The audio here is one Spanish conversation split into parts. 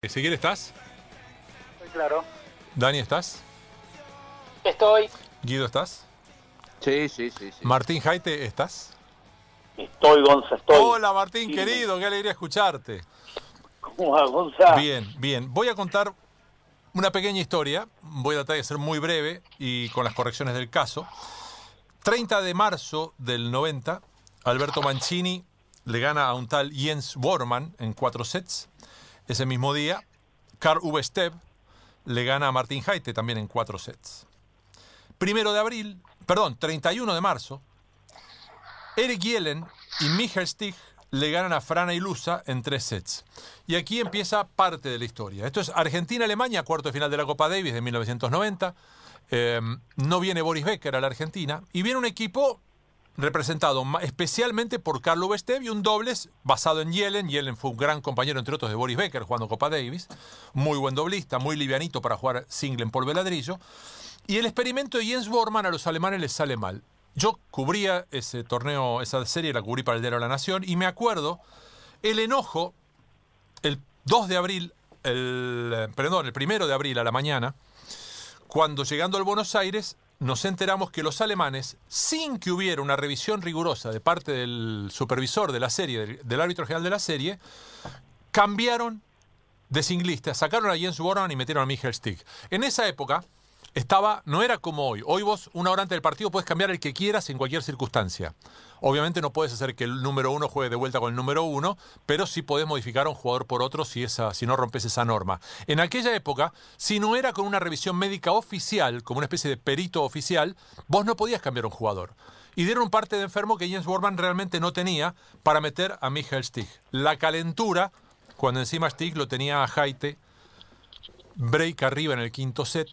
Ezequiel, ¿estás? Estoy claro. Dani, ¿estás? Estoy. Guido, ¿estás? Sí, sí, sí. sí. Martín Jaite, ¿estás? Estoy, Gonza, estoy. Hola Martín, Sí. querido, qué alegría escucharte. ¿Cómo va, Gonza? Bien, bien. Voy a contar una pequeña historia. Voy a tratar de ser muy breve y con las correcciones del caso. 30 de marzo del 90, Alberto Mancini le gana a un tal Jens Bormann en cuatro sets. Ese mismo día, Carl Steb le gana a Martín Jaite también en cuatro sets. Primero de abril, perdón, 31 de marzo, Eric Yellen y Michael Stig le ganan a Frana y Lusa en tres sets. Y aquí empieza parte de la historia. Esto es Argentina-Alemania, cuarto final de la Copa Davis de 1990. Eh, no viene Boris Becker a la Argentina. Y viene un equipo representado especialmente por Carlo Bestev un dobles basado en Yellen. Yellen fue un gran compañero, entre otros, de Boris Becker jugando Copa Davis. Muy buen doblista, muy livianito para jugar single en polvo ladrillo. Y el experimento de Jens Bormann a los alemanes les sale mal. Yo cubría ese torneo, esa serie, la cubrí para el Diario de la Nación, y me acuerdo el enojo el 2 de abril, el, perdón, el 1 de abril a la mañana, cuando llegando al Buenos Aires nos enteramos que los alemanes, sin que hubiera una revisión rigurosa de parte del supervisor de la serie, del, árbitro general de la serie, cambiaron de singlista, sacaron a Jens Bormann y metieron a Michael Stick. En esa época estaba, no era como hoy. Hoy vos, una hora antes del partido, puedes cambiar el que quieras en cualquier circunstancia. Obviamente no puedes hacer que el número uno juegue de vuelta con el número uno, pero sí podés modificar a un jugador por otro si, esa, si no rompes esa norma. En aquella época, si no era con una revisión médica oficial, como una especie de perito oficial, vos no podías cambiar a un jugador. Y dieron parte de enfermo que Jens Bormann realmente no tenía para meter a Michael Stig. La calentura, cuando encima Stig lo tenía a Jaite, break arriba en el quinto set.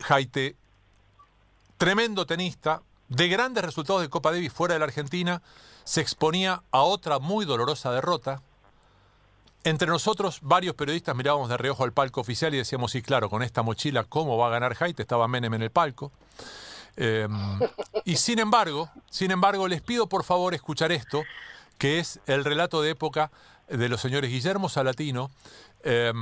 Jaite, tremendo tenista, de grandes resultados de Copa Davis fuera de la Argentina, se exponía a otra muy dolorosa derrota. Entre nosotros, varios periodistas mirábamos de reojo al palco oficial y decíamos, sí, claro, con esta mochila, ¿cómo va a ganar Jaite? Estaba Menem en el palco. Eh, y sin embargo, sin embargo, les pido por favor escuchar esto, que es el relato de época de los señores Guillermo Salatino, eh,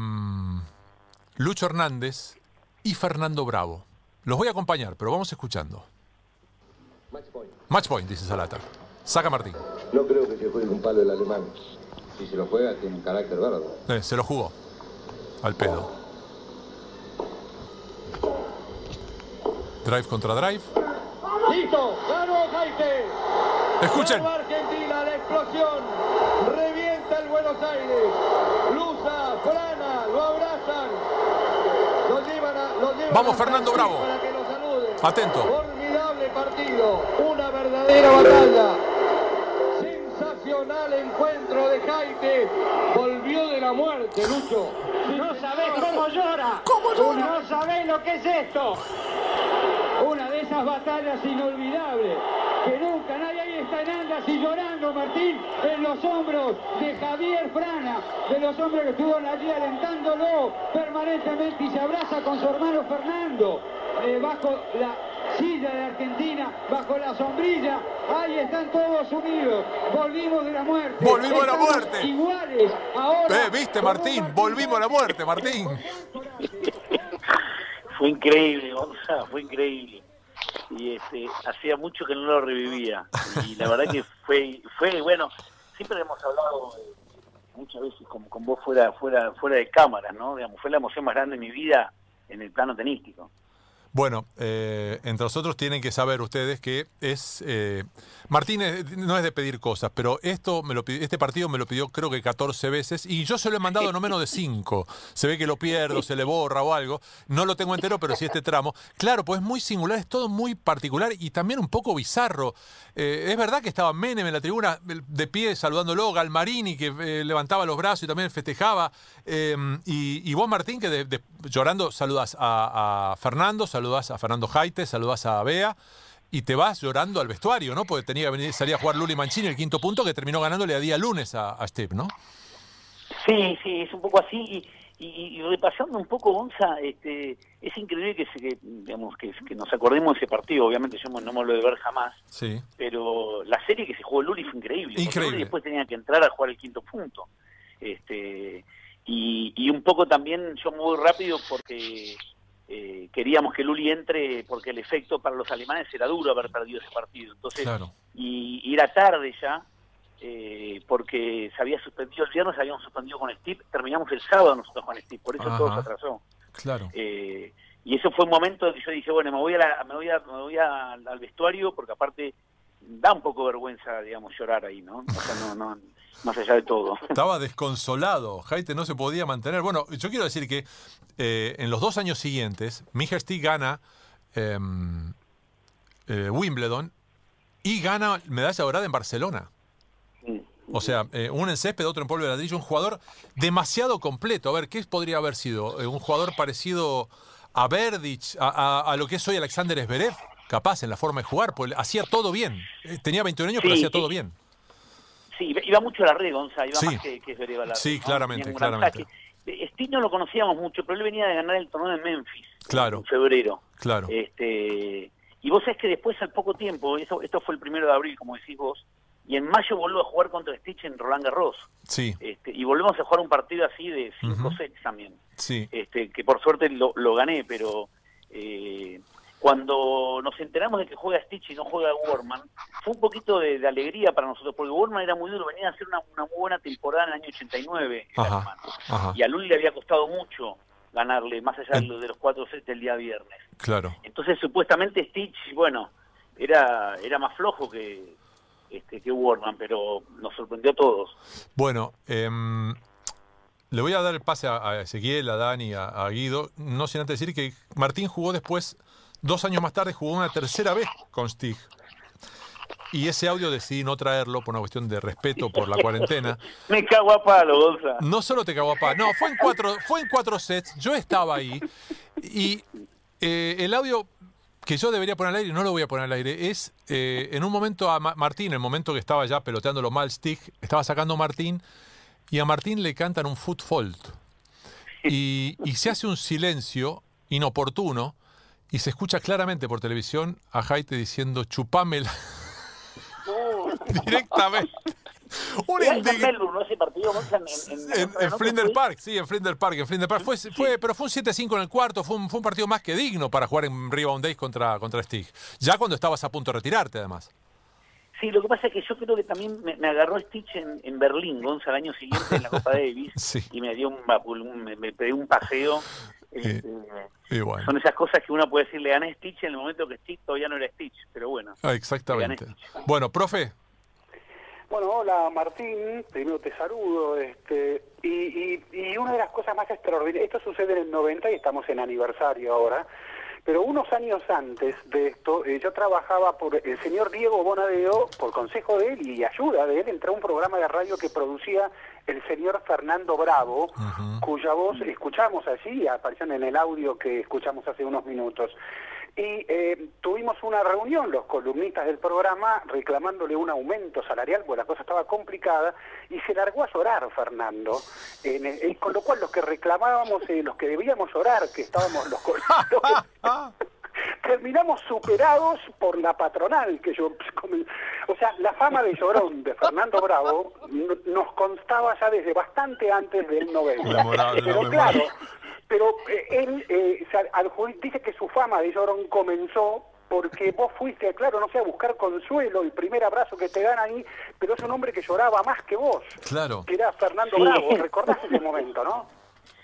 Lucho Hernández y Fernando Bravo. Los voy a acompañar, pero vamos escuchando. Match point, dice Salata. Saca Martín. No creo que se juegue un palo el alemán. Si se lo juega, tiene un carácter bárbaro. Eh, se lo jugó. Al pedo. Drive contra drive. ¡Listo! ¡Ganó Jaite! Escuchen. ¡Ganó Argentina la explosión! ¡Revienta el Buenos Aires! Luza, Frana, lo abrazan. Lo llevan a, lo llevan Vamos, Fernando Bravo. Para que lo saluden. Atento. Formidable partido. Una verdadera batalla. Sensacional encuentro de Jaite. Volvió de la muerte, Lucho. No sabés cómo llora. ¿Cómo llora? No sabés lo que es esto. Una de esas batallas inolvidables. Que nunca nadie ahí está en andas y llorando, Martín, en los hombros de Javier Frana, de los hombres que estuvieron allí alentándolo permanentemente y se abraza con su hermano Fernando, eh, bajo la silla de Argentina, bajo la sombrilla. Ahí están todos unidos. Volvimos de la muerte. Volvimos de la muerte. Iguales ahora. Eh, viste, como Martín, volvimos a la muerte, Martín. Fue increíble, Gonza, fue increíble. Y este, hacía mucho que no lo revivía. Y la verdad que fue, fue bueno, siempre hemos hablado eh, muchas veces con, con vos fuera, fuera, fuera de cámara, ¿no? Digamos, fue la emoción más grande de mi vida en el plano tenístico. Bueno, eh, entre nosotros tienen que saber ustedes que es... eh, Martínez no es de pedir cosas, pero esto me lo este partido me lo pidió creo que 14 veces y yo se lo he mandado no menos de 5. Se ve que lo pierdo, se le borra o algo. No lo tengo entero, pero sí este tramo. Claro, pues es muy singular, es todo muy particular y también un poco bizarro. Eh, es verdad que estaba Menem en la tribuna de pie saludándolo, Galmarini que eh, levantaba los brazos y también festejaba. y, vos, Martín, que llorando saludas a, a Fernando, saludas a Fernando Jaite, saludas a Bea. Y te vas llorando al vestuario, ¿no? Porque tenía que venir, salir a jugar Luli Mancini el quinto punto que terminó ganándole a día lunes a, a Steve, ¿no? Sí, sí, es un poco así. Y, y- y repasando un poco, Gonza, este, es increíble que, se, que, digamos, que, que nos acordemos de ese partido. Obviamente yo no me lo de ver jamás. Sí. pero la serie que se jugó Luli fue increíble. Increíble. Luli después tenía que entrar a jugar el quinto punto. Este, y, y un poco también yo muy rápido porque eh, queríamos que Luli entre porque el efecto para los alemanes era duro haber perdido ese partido. Entonces, y, y, era tarde ya, eh, porque se había suspendido el viernes, habíamos suspendido con Steve, terminamos el sábado nosotros con Steve, por eso todo se atrasó. Claro. Eh, y eso fue un momento que yo dije, bueno, me voy, a la, me voy, a, me voy al vestuario porque aparte da un poco vergüenza, digamos, llorar ahí, ¿no? O sea, no, no, más allá de todo. Estaba desconsolado, Jaite no se podía mantener. Bueno, yo quiero decir que eh, en los dos años siguientes, Mijersti gana em, eh, Wimbledon y gana medalla dorada en Barcelona. O sea, eh, uno en césped, otro en polvo de ladrillo, un jugador demasiado completo. A ver, ¿qué podría haber sido? un jugador parecido a Verdich, a, lo que es hoy Alexander Zverev, capaz en la forma de jugar, pues hacía todo bien. Tenía 21 años, pero hacía todo bien. Sí, iba mucho a la red, Gonza, iba más que, que a la Sí, claramente, claramente. Steve no lo conocíamos mucho, pero él venía de ganar el torneo de Memphis claro, en febrero. Claro. Este, y vos sabés que después, al poco tiempo, eso, esto fue el primero de abril, como decís vos, y en mayo volvió a jugar contra Stitch en Roland Garros. Sí. Este, y volvemos a jugar un partido así de 5 sets también. Sí. Este, que por suerte lo, lo gané, pero eh, cuando nos enteramos de que juega Stitch y no juega Warman, fue un poquito de, alegría para nosotros, porque Warman era muy duro, venía a hacer una, muy buena temporada en el año 89, y a Luli le había costado mucho ganarle, más allá de, los cuatro sets del día viernes. Claro. Entonces, supuestamente Stitch, bueno, era, era más flojo que, este, que Warman, pero nos sorprendió a todos. Bueno, em, le voy a dar el pase a, Ezequiel, a Dani, a, a Guido, no sin antes decir que Martín jugó después Dos años más tarde jugó una tercera vez con Stig. Y ese audio decidí no traerlo por una cuestión de respeto por la cuarentena. Me cago a palo. No solo te cago a palo, no, fue en cuatro, fue en cuatro sets, yo estaba ahí. Y eh, el audio que yo debería poner al aire, y no lo voy a poner al aire, es eh, en un momento a Martín, en el momento que estaba ya peloteándolo mal Stig, estaba sacando Martín, y a Martín le cantan un foot fault. Y, y se hace un silencio inoportuno y se escucha claramente por televisión a Jaite diciendo chupámela. Directamente. Un en, en, Flinders Park, sí, en Flinders Park, en Flinders Park. Fue, fue, pero fue un 7-5 en el cuarto, fue un, fue un, partido más que digno para jugar en Rebound Days contra, contra Stig. Ya cuando estabas a punto de retirarte, además. Sí, lo que pasa es que yo creo que también me, agarró Stitch en, en Berlín, Gonza, el año siguiente en la Copa Davis, y me dio un, un me, me pegué un paseo este, son esas cosas que uno puede decir, le gané Stitch en el momento que Stitch todavía no era Stitch, pero bueno. Ah, exactamente. Bueno, profe. Bueno, hola Martín, primero te saludo. este y, y, una de las cosas más extraordinarias, esto sucede en el 90 y estamos en aniversario ahora, pero unos años antes de esto, eh, yo trabajaba por el señor Diego Bonadeo, por consejo de él y ayuda de él, entró a un programa de radio que producía el señor Fernando Bravo, cuya voz escuchamos allí, apareció en el audio que escuchamos hace unos minutos. Y eh, tuvimos una reunión, los columnistas del programa, reclamándole un aumento salarial, porque la cosa estaba complicada, y se largó a llorar Fernando. En con lo cual los que reclamábamos, eh, los que debíamos llorar, que estábamos los... terminamos superados por la patronal que yo o sea la fama de llorón de Fernando Bravo nos constaba ya desde bastante antes del 90 pero claro pero eh, él eh, dice que su fama de llorón comenzó porque vos fuiste, claro, no sé, a buscar consuelo, el primer abrazo que te dan ahí, pero es un hombre que lloraba más que vos. Claro. Que era Fernando Bravo, recordás ese momento, ¿no?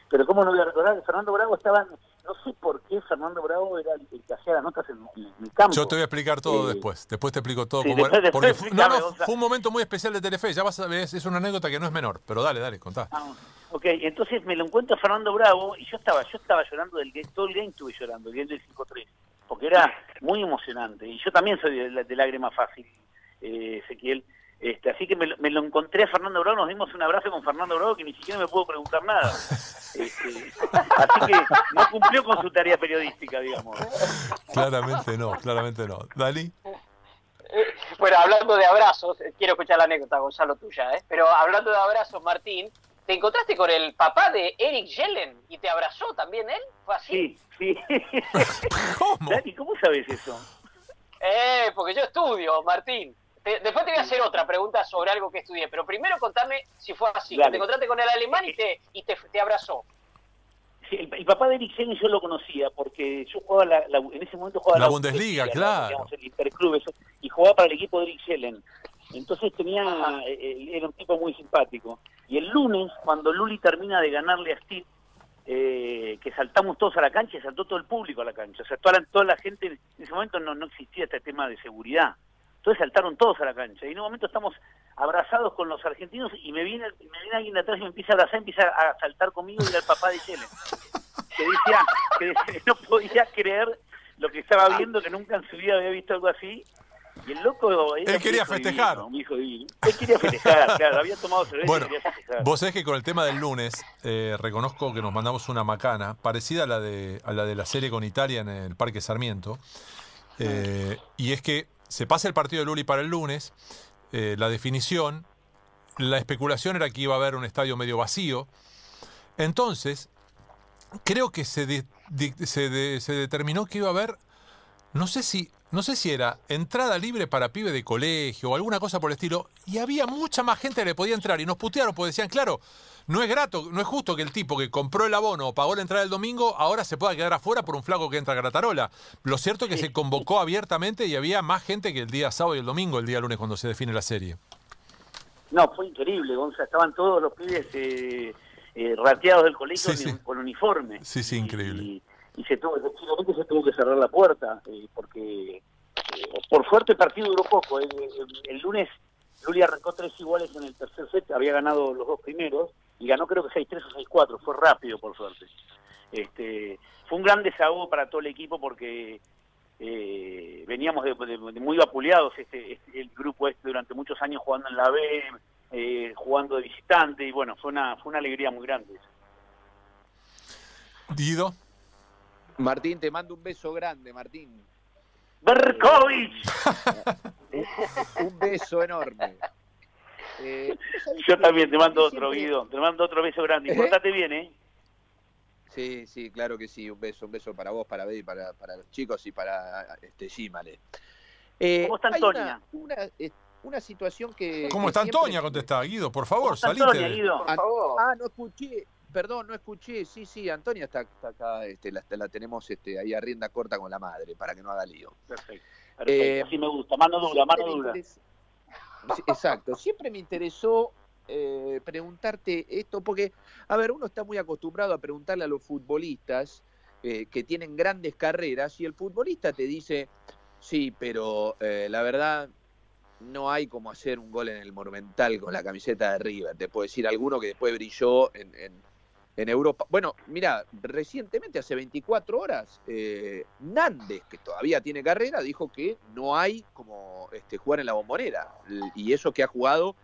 Pero cómo no voy a recordar que Fernando Bravo estaba no sé por qué Fernando Bravo era el que hacía las notas en, mi campo. Yo te voy a explicar todo después. Después te explico todo. cómo era, porque no, no, fue un momento muy especial de Telefe. Ya vas a ver, es una anécdota que no es menor. Pero dale, dale, contá. Ah, ok, entonces me lo encuentro a Fernando Bravo y yo estaba yo estaba llorando del game, todo el game estuve llorando, el game del 5-3. Porque era muy emocionante. Y yo también soy de, de lágrima fácil, eh, Ezequiel. Este, así que me, lo encontré a Fernando Bravo, nos dimos un abrazo con Fernando Bravo que ni siquiera me pudo preguntar nada. Este, así que no cumplió con su tarea periodística, digamos. Claramente no, claramente no. ¿Dali? Eh, bueno, hablando de abrazos, eh, quiero escuchar la anécdota, Gonzalo, tuya, ¿eh? pero hablando de abrazos, Martín, ¿te encontraste con el papá de Eric Yellen y te abrazó también él? ¿Fue así? Sí, sí. ¿Cómo? Dani, ¿cómo sabes eso? Eh, porque yo estudio, Martín. después te voy a hacer otra pregunta sobre algo que estudié, pero primero contame si fue así, que te encontraste con el alemán y te, y te, te abrazó. Sí, el, papá de Eric yo lo conocía porque yo jugaba la, en ese momento jugaba la, la Bundesliga, claro. el Interclub, y jugaba para el equipo de Eric Schellen. Entonces tenía, eh, eh, era un tipo muy simpático. Y el lunes, cuando Luli termina de ganarle a Steve, eh, que saltamos todos a la cancha y saltó todo el público a la cancha. O sea, toda la, toda la gente, en ese momento no, no existía este tema de seguridad. Entonces saltaron todos a la cancha. Y en un momento estamos abrazados con los argentinos y me viene, me viene alguien de atrás y me empieza a abrazar, empieza a saltar conmigo y era el papá de Chile. Que decía, que no podía creer lo que estaba viendo, que nunca en su vida había visto algo así. Y el loco... Él quería festejar. Él quería festejar, claro. Había tomado cerveza bueno, y quería festejar. Vos sabés que con el tema del lunes, eh, reconozco que nos mandamos una macana, parecida a la, de, a la de la serie con Italia en el Parque Sarmiento. Eh, y es que se pasa el partido de Luli para el lunes, eh, la definición, la especulación era que iba a haber un estadio medio vacío. Entonces, creo que se, se, se determinó que iba a haber, no sé si no sé si era entrada libre para pibe de colegio o alguna cosa por el estilo, y había mucha más gente que le podía entrar y nos putearon porque decían, claro, no es grato, no es justo que el tipo que compró el abono o pagó la entrada el domingo ahora se pueda quedar afuera por un flaco que entra a Gratarola. Lo cierto es que se convocó abiertamente y había más gente que el día sábado y el domingo, el día lunes cuando se define la serie. No, fue increíble, Gonza, estaban todos los pibes eh, eh, rateados del colegio con uniforme. Sí, sí, increíble y se tuvo, efectivamente se tuvo que cerrar la puerta, eh, porque eh, por suerte el partido duró poco. El, lunes Luli arrancó tres iguales en el tercer set, había ganado los dos primeros, y ganó creo que 6-3 o 6-4, fue rápido por suerte. Este, fue un gran desahogo para todo el equipo porque eh, veníamos de, muy vapuleados este, este, el grupo este durante muchos años jugando en la B, jugando de visitante, y bueno, fue una, fue una alegría muy grande. Dido. Martín, te mando un beso grande, Martín. ¡Berkovich! un beso enorme. Eh, Yo también te mando otro, Guido. Te mando otro beso grande. Portate bien, ¿eh? Sí, sí, claro que sí. Un beso, un beso para vos, para Betty, para, para los chicos y para este Gimale. Eh, ¿Cómo está Antonia? Una, una, situación que. ¿Cómo está Antonia? Contesta, Guido, por favor, salite. Antonia, Guido? Por favor. Ah, no escuché. Perdón, no escuché. Sí, sí, Antonia está, acá, este, la, tenemos este, ahí a rienda corta con la madre, para que no haga lío. Perfecto. Eh, Así me gusta, mano dura, mano dura. Exacto, siempre me interesó eh, preguntarte esto, porque, a ver, uno está muy acostumbrado a preguntarle a los futbolistas eh, que tienen grandes carreras y el futbolista te dice, sí, pero la verdad no hay como hacer un gol en el Monumental con la camiseta de River. Te puedo decir alguno que después brilló en, en Europa. Bueno, mira, recientemente, hace 24 horas, eh, Nández, que todavía tiene carrera, dijo que no hay como este, jugar en la bombonera. Y eso que ha jugado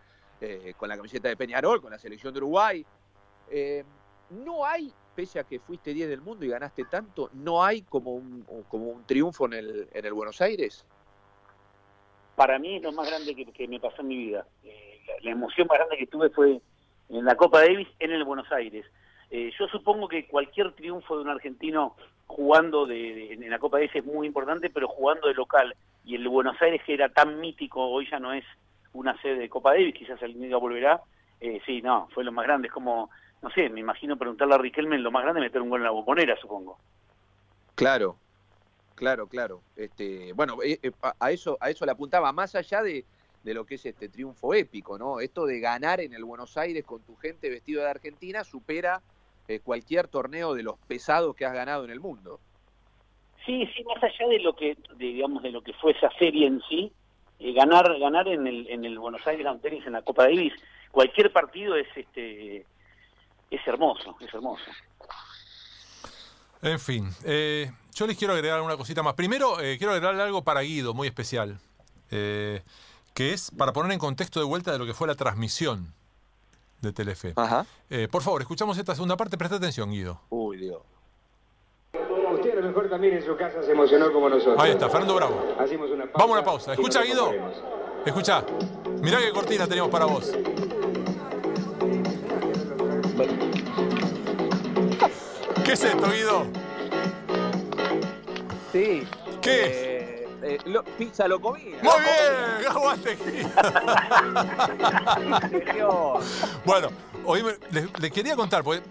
eh, con la camiseta de Peñarol, con la selección de Uruguay. Eh, no hay, pese a que fuiste 10 del mundo y ganaste tanto, no hay como un, como un triunfo en el, en el Buenos Aires. Para mí es lo más grande que, me pasó en mi vida. la emoción más grande que tuve fue en la Copa Davis en el Buenos Aires eh, yo supongo que cualquier triunfo de un argentino jugando de, en la Copa de es muy importante, pero jugando de local. Y el Buenos Aires, que era tan mítico, hoy ya no es una sede de Copa Davis, quizás el día volverá. Eh, sí, no, fue lo más grande. Es como, no sé, me imagino preguntarle a Riquelme, lo más grande meter un gol en la bombonera, supongo. Claro, claro, claro. Este, bueno, eh, a eso a eso le apuntaba, más allá de, de lo que es este triunfo épico, ¿no? Esto de ganar en el Buenos Aires con tu gente vestido de Argentina supera eh, cualquier torneo de los pesados que has ganado en el mundo. Sí, sí, más allá de lo que, digamos, de lo que fue esa serie en sí, eh, ganar, ganar en el, en el Buenos Aires Grand Tennis en la Copa Davis, cualquier partido es, este, es hermoso, es hermoso. En fin, eh, yo les quiero agregar una cosita más. Primero, quiero agregarle algo para Guido, muy especial, que es para poner en contexto de vuelta de lo que fue la transmisión de Telefe. Ajá. Eh, por favor, escuchamos esta segunda parte. Presta atención, Guido. Uy, Dios. Usted a lo mejor también en su casa se emocionó como nosotros. Ahí está, Fernando Bravo. Hacemos una pausa Vamos a una pausa. Escucha, Guido. Escucha. Mirá qué cortina tenemos para vos. ¿Qué es esto, Guido? Sí. ¿Qué es? Eh, lo- pizza lo comía. Muy bien, aguante. Bueno, hoy me- les, les quería contar, porque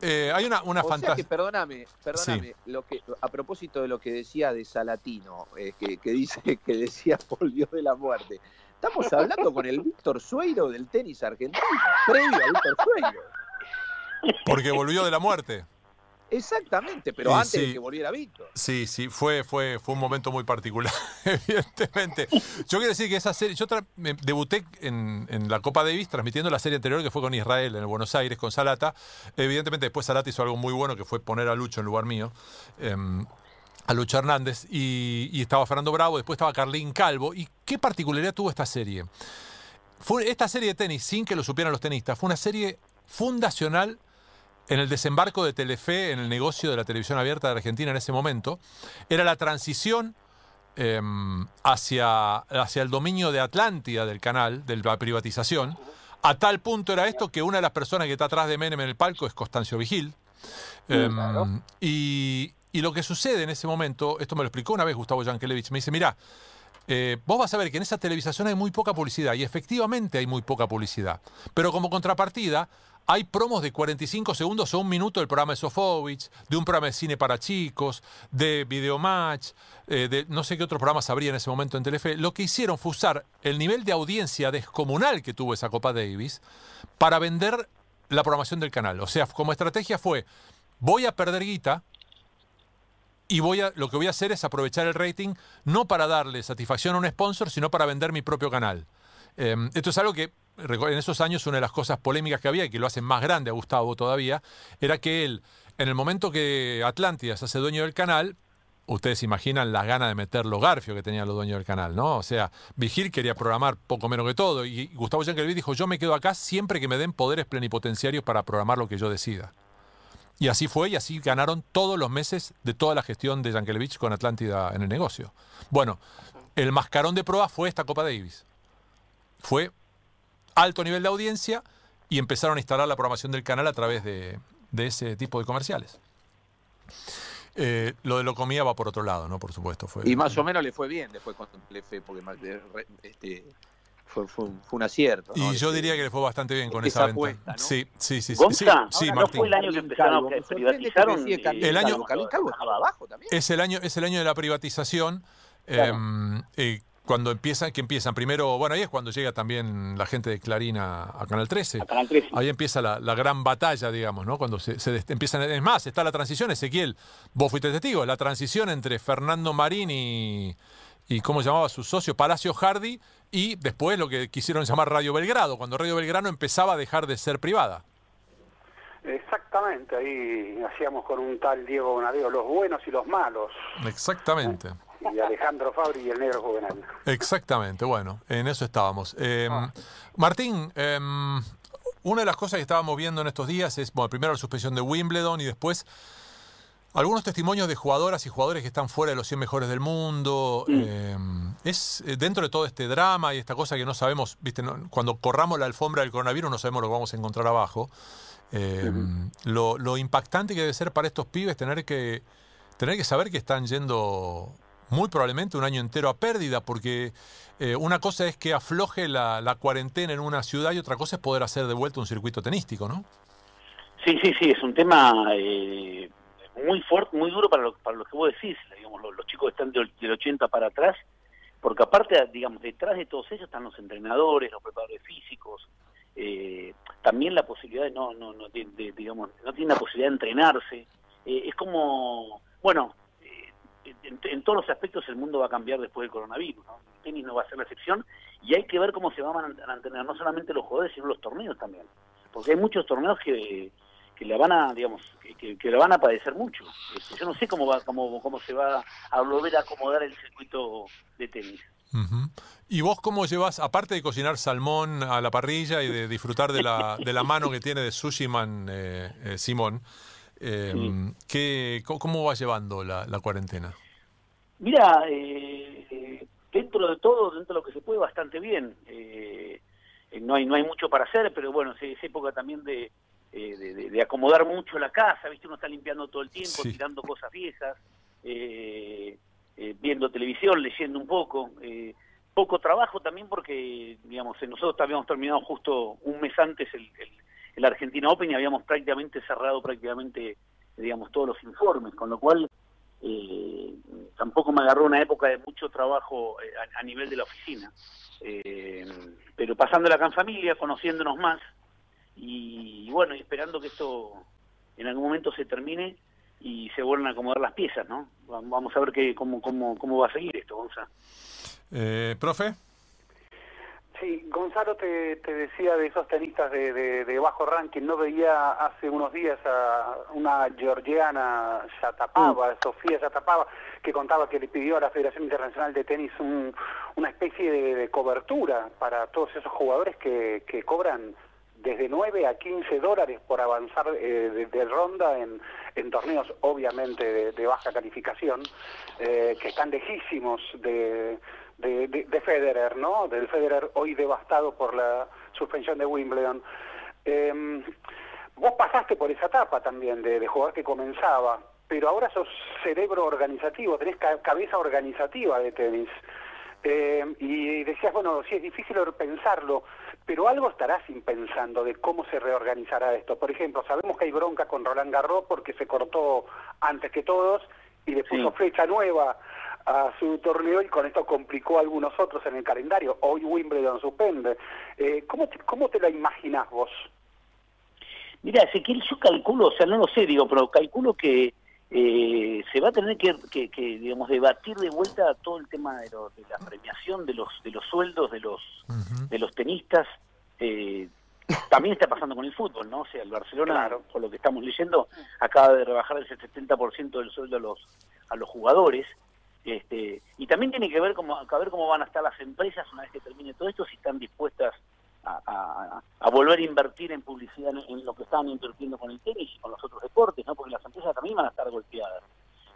eh, hay una, una fantasía. perdóname, perdóname, lo que, a propósito de lo que decía de Salatino, eh, que, que dice que decía volvió de la muerte. Estamos hablando con el Víctor Sueiro del tenis argentino, previo a Víctor Sueiro. Porque volvió de la muerte. Exactamente, pero antes sí. de que volviera Víctor. Sí, sí, fue, fue, fue un momento muy particular, evidentemente. Yo quiero decir que esa serie, yo me- debuté en, en la Copa Davis transmitiendo la serie anterior que fue con Israel en el Buenos Aires, con Salata. Evidentemente después Salata hizo algo muy bueno que fue poner a Lucho en lugar mío. em, a Lucho Hernández y, y estaba Fernando Bravo, después estaba Carlín Calvo. ¿Y qué particularidad tuvo esta serie? Fue esta serie de tenis, sin que lo supieran los tenistas, fue una serie fundacional en el desembarco de Telefe en el negocio de la televisión abierta de Argentina en ese momento. Era la transición eh, hacia, hacia el dominio de Atlántida del canal, de la privatización. A tal punto era esto que una de las personas que está atrás de Menem en el palco es Constancio Vigil. Eh, y, y lo que sucede en ese momento, esto me lo explicó una vez Gustavo Yankelevich, me dice, mira, eh, vos vas a ver que en esa televisación hay muy poca publicidad, y efectivamente hay muy poca publicidad. Pero como contrapartida, hay promos de 45 segundos o un minuto del programa de Sofovich, de un programa de cine para chicos, de Videomatch, eh, de no sé qué otros programas habría en ese momento en Telefe. Lo que hicieron fue usar el nivel de audiencia descomunal que tuvo esa Copa Davis para vender la programación del canal. O sea, como estrategia fue, voy a perder guita, y voy a, lo que voy a hacer es aprovechar el rating no para darle satisfacción a un sponsor, sino para vender mi propio canal. Eh, esto es algo que en esos años una de las cosas polémicas que había y que lo hacen más grande a Gustavo todavía, era que él, en el momento que Atlántida se hace dueño del canal, ustedes imaginan las ganas de meter los garfios que tenían los dueños del canal, ¿no? O sea, Vigil quería programar poco menos que todo y Gustavo Yankelevich dijo, yo me quedo acá siempre que me den poderes plenipotenciarios para programar lo que yo decida. Y así fue, y así ganaron todos los meses de toda la gestión de Yankelevich con Atlántida en el negocio. Bueno, el mascarón de prueba fue esta Copa Davis. Fue alto nivel de audiencia y empezaron a instalar la programación del canal a través de, de ese tipo de comerciales. Eh, lo de lo comía va por otro lado, ¿no? Por supuesto. Fue, Y más o menos le fue bien después con Telefe, porque más este, fue, fue un, fue un acierto. ¿no? Y yo Este, diría que le fue bastante bien con esa esa venta. apuesta, ¿no? Sí, sí, sí. sí, Gonza, sí, ahora sí, no Martín. fue el año que empezaron Calvo, que privatizaron. Carlín eh, El año- Calvo. Calvo abajo también. Es el año, es el año de la privatización. Claro. eh, eh, cuando empiezan, que empiezan primero, bueno, ahí es cuando llega también la gente de Clarín a, a Canal 13. a Canal 13. Ahí empieza la, la gran batalla, digamos, ¿no? Cuando se, se empiezan. Es más, está la transición, Ezequiel, vos fuiste testigo, la transición entre Fernando Marín y. y ¿Cómo llamaba su socio? Palacio Hardy, y después lo que quisieron llamar Radio Belgrado, cuando Radio Belgrano empezaba a dejar de ser privada. Exactamente, ahí hacíamos con un tal Diego Bonadeo los buenos y los malos, Exactamente. Y Alejandro Fabri y el negro juvenal. Exactamente, bueno, en eso estábamos. Eh, Martín, eh, una de las cosas que estábamos viendo en estos días es, bueno, primero la suspensión de Wimbledon y después algunos testimonios de jugadoras y jugadores que están fuera de los 100 mejores del mundo. Eh, es eh, dentro de todo este drama y esta cosa que no sabemos, viste, No- cuando corramos la alfombra del coronavirus no sabemos lo que vamos a encontrar abajo. Eh, lo, lo impactante que debe ser para estos pibes tener que tener que saber que están yendo muy probablemente un año entero a pérdida, porque eh, una cosa es que afloje la, cuarentena en una ciudad y otra cosa es poder hacer de vuelta un circuito tenístico, ¿no? Sí, sí, sí, es un tema eh, muy fuerte, muy duro para lo, para lo que vos decís, digamos, los, los chicos están del, del 80 para atrás, porque aparte, digamos, detrás de todos ellos están los entrenadores, los preparadores físicos, eh, también la posibilidad de no, no, no, de- digamos, no tienen la posibilidad de entrenarse, eh, es como, bueno, en, todos los aspectos el mundo va a cambiar después del coronavirus, ¿no? El tenis no va a ser la excepción, y hay que ver cómo se van a mantener no solamente los jugadores, sino los torneos también, porque hay muchos torneos que que la van a, digamos, que, que, la van a padecer mucho. Este, yo no sé cómo va, cómo, cómo se va a volver a acomodar el circuito de tenis. ¿Y vos cómo llevas, aparte de cocinar salmón a la parrilla y de disfrutar de la, de la mano que tiene de sushi man eh, eh, Simón, eh, ¿qué- co- ¿cómo vas llevando la, la cuarentena? Mira, eh, dentro de todo, dentro de lo que se puede, bastante bien. Eh, no hay no hay mucho para hacer, pero bueno, es, época también de, eh, de, de- de acomodar mucho la casa, ¿viste? Uno está limpiando todo el tiempo, Sí. tirando cosas viejas. Eh, eh, viendo televisión, leyendo un poco. Eh, poco trabajo también porque, digamos, nosotros habíamos terminado justo un mes antes el, el, el Argentina Open y habíamos prácticamente cerrado prácticamente, digamos, todos los informes, con lo cual eh, tampoco me agarró una época de mucho trabajo eh, a, nivel de la oficina. Eh, pero pasándola acá en familia, conociéndonos más y, bueno, esperando que esto en algún momento se termine y se vuelvan a acomodar las piezas, ¿no? Vamos a ver qué, cómo, cómo, cómo va a seguir esto, Gonzalo. Eh, ¿Profe? Sí, Gonzalo te, te, decía de esos tenistas de, de, bajo ranking, no veía hace unos días a una georgiana Shatapava, mm. Sofía Shatapava, que contaba que le pidió a la Federación Internacional de Tenis un, una especie de, cobertura para todos esos jugadores que, que cobran desde 9 a 15 dólares por avanzar eh, de, ronda en, en, torneos obviamente de, baja calificación, eh, que están lejísimos de de, de, Federer, ¿no? Del Federer hoy devastado por la suspensión de Wimbledon. Eh, vos pasaste por esa etapa también de, de jugador que comenzaba, pero ahora sos cerebro organizativo, tenés cabeza organizativa de tenis. Eh, y decías, bueno, sí es difícil pensarlo, pero algo estarás impensando de cómo se reorganizará esto. Por ejemplo, sabemos que hay bronca con Roland Garros porque se cortó antes que todos y le puso fecha nueva a su torneo y con esto complicó a algunos otros en el calendario. Hoy Wimbledon suspende. Eh, ¿cómo, te, ¿Cómo te la imaginas vos? Mira, Ezequiel, yo calculo, o sea, no lo sé, digo, pero calculo que eh, se va a tener que, que, digamos, debatir de vuelta todo el tema de, de, la premiación, de los de los sueldos de los de los tenistas. Eh, también está pasando con el fútbol, ¿no? O sea, el Barcelona, por lo que estamos leyendo, acaba de rebajar el 70% del sueldo a los a los jugadores. Este, y también tiene que ver cómo, a ver cómo van a estar las empresas una vez que termine todo esto, si están dispuestas a, volver a invertir en publicidad en, lo que estaban invirtiendo con el tenis y con los otros deportes, ¿no? porque las empresas también van a estar golpeadas.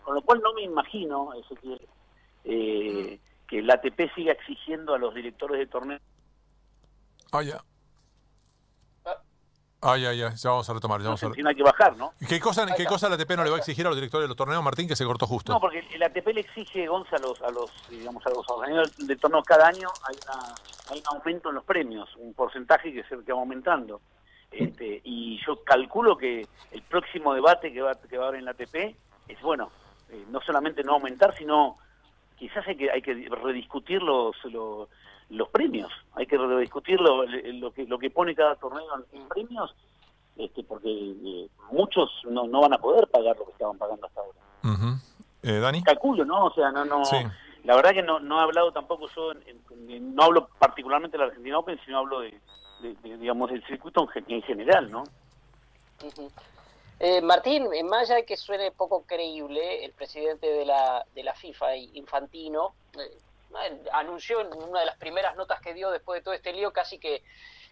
Con lo cual no me imagino eso que, eh, que el ATP siga exigiendo a los directores de torneos. Ah, ya. Ay, ay, ay, ya vamos a retomar. Ya vamos a... hay que bajar, ¿no? ¿Qué cosa, ¿Qué cosa la ATP no le va a exigir a los directores de los torneos, Martín, que se cortó justo? No, porque el ATP le exige, Gonzalo, a los, a los, digamos, a los organizadores de torneos cada año hay, una, hay un aumento en los premios, un porcentaje que se que va aumentando. Este, y yo calculo que el próximo debate que va, que va a haber en la ATP es, bueno, eh, no solamente no aumentar, sino quizás hay que, hay que rediscutir los, los los premios. Hay que rediscutir lo, lo, que, lo que pone cada torneo en premios, este, porque eh, muchos no, no van a poder pagar lo que estaban pagando hasta ahora. eh, Dani. Calculo, ¿no? O sea, no, no. La verdad que no, no he hablado tampoco yo, no hablo particularmente de la Argentina Open, sino hablo de, digamos, del circuito en, general, ¿no? Eh, Martín, más allá de que suene poco creíble, el presidente de la, de la FIFA, Infantino, eh, anunció en una de las primeras notas que dio después de todo este lío casi que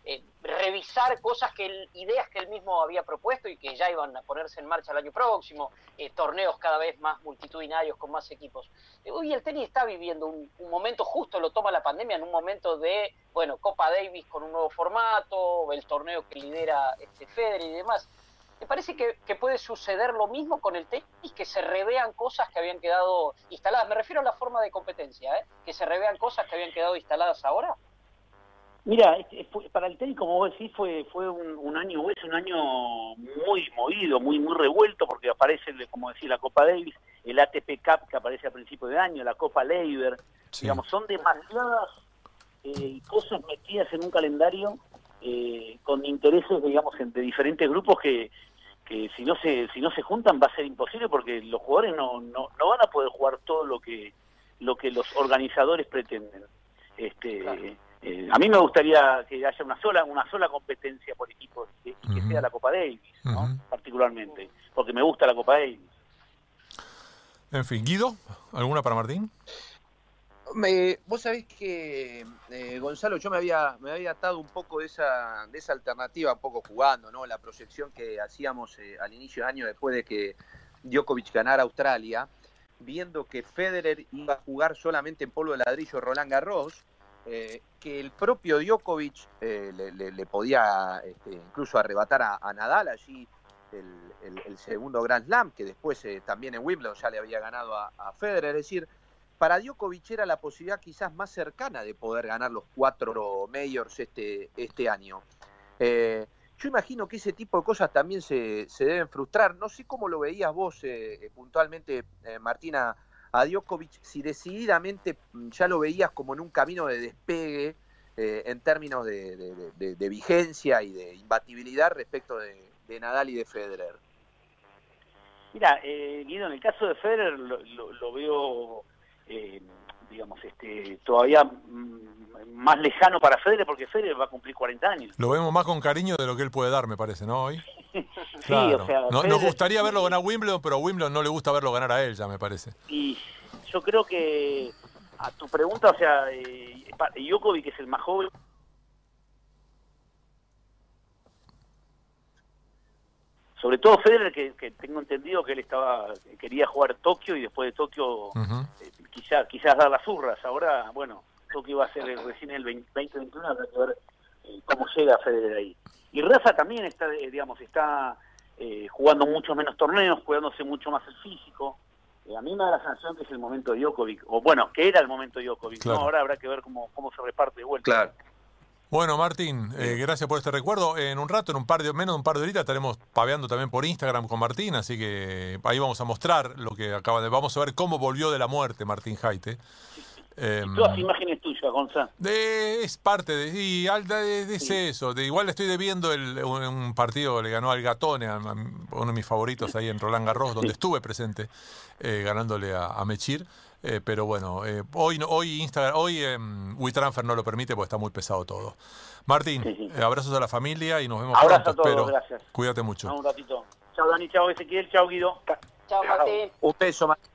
eh, revisar cosas que ideas que él mismo había propuesto y que ya iban a ponerse en marcha el año próximo, eh, torneos cada vez más multitudinarios con más equipos. Hoy el tenis está viviendo un, momento justo, lo toma la pandemia, en un momento de, bueno, Copa Davis con un nuevo formato, el torneo que lidera este Federer y demás. ¿Te parece que, puede suceder lo mismo con el tenis, que se revean cosas que habían quedado instaladas? Me refiero a la forma de competencia, ¿eh? que se revean cosas que habían quedado instaladas ahora. Mira, para el tenis, como vos decís, fue fue un, año, es un año muy movido, muy muy revuelto, porque aparece, como decía, la Copa Davis, el ATP Cup que aparece a principio de año, la Copa Leiber, digamos, son demasiadas eh, cosas metidas en un calendario eh, con intereses, digamos, de diferentes grupos que, que si no se si no se juntan va a ser imposible porque los jugadores no, no, no van a poder jugar todo lo que lo que los organizadores pretenden. Este eh, a mí me gustaría que haya una sola una sola competencia por equipo y que, sea la Copa Davis ¿no? particularmente porque me gusta la Copa Davis. En fin Guido alguna para Martín me, vos sabés que, eh, Gonzalo, yo me había, me había atado un poco de esa, de esa alternativa, un poco jugando, ¿no? La proyección que hacíamos eh, al inicio de año después de que Djokovic ganara Australia, viendo que Federer iba a jugar solamente en polvo de ladrillo Roland Garros, eh, que el propio Djokovic le, podía este, incluso arrebatar a, Nadal allí el, segundo Grand Slam, que después también en Wimbledon ya le había ganado a Federer, es decir, para Djokovic era la posibilidad quizás más cercana de poder ganar los cuatro majors este, este año. Eh, yo imagino que ese tipo de cosas también se, se deben frustrar. No sé cómo lo veías vos eh, puntualmente, Martina, a Djokovic, si decididamente mm, ya lo veías como en un camino de despegue en términos de, vigencia y de imbatibilidad respecto de, Nadal y de Federer. Mira, Guido, en el caso de Federer lo veo eh, digamos, este, todavía mm, más lejano para Federer, porque Federer va a cumplir 40 años. Lo vemos más con cariño de lo que él puede dar, me parece, ¿no? Hoy. sí, o sea, nos gustaría verlo ganar Wimbledon, pero a Wimbledon no le gusta verlo ganar a él, ya me parece. Y yo creo que a tu pregunta, o sea, eh, que es el más joven, sobre todo Federer que, tengo entendido que él estaba quería jugar Tokio y después de Tokio eh, quizás quizás dar las urras ahora bueno Tokio va a ser recién el 2021 habrá que ver eh, cómo llega Federer ahí. Y Rafa también está eh, digamos está jugando muchos menos torneos cuidándose mucho más el físico. A mí me da la sensación que es el momento de Djokovic o bueno que era el momento de Djokovic ahora habrá que ver cómo cómo se reparte de vuelta. Claro bueno, Martín, eh, gracias por este recuerdo. En un rato, en un par de menos de un par de horitas, estaremos paveando también por Instagram con Martín, así que ahí vamos a mostrar lo que acaba de. Vamos a ver cómo volvió de la muerte Martín Jaite. Eh, todas imágenes tuyas, Gonzalo. es parte de, y alta de, eso. De, igual le estoy debiendo el, un, partido le ganó al Gatone, a, uno de mis favoritos ahí en Roland Garros, donde estuve presente, eh, ganándole a, a Mechir. Eh, pero bueno, eh, hoy, hoy Instagram, hoy eh, WeTransfer no lo permite porque está muy pesado todo. Martín, eh, abrazos a la familia y nos vemos pronto. A todos, gracias. Cuídate mucho. un ratito. Chao Dani, chao Ezequiel, chao Guido. Chao Martín. Un beso, Martín.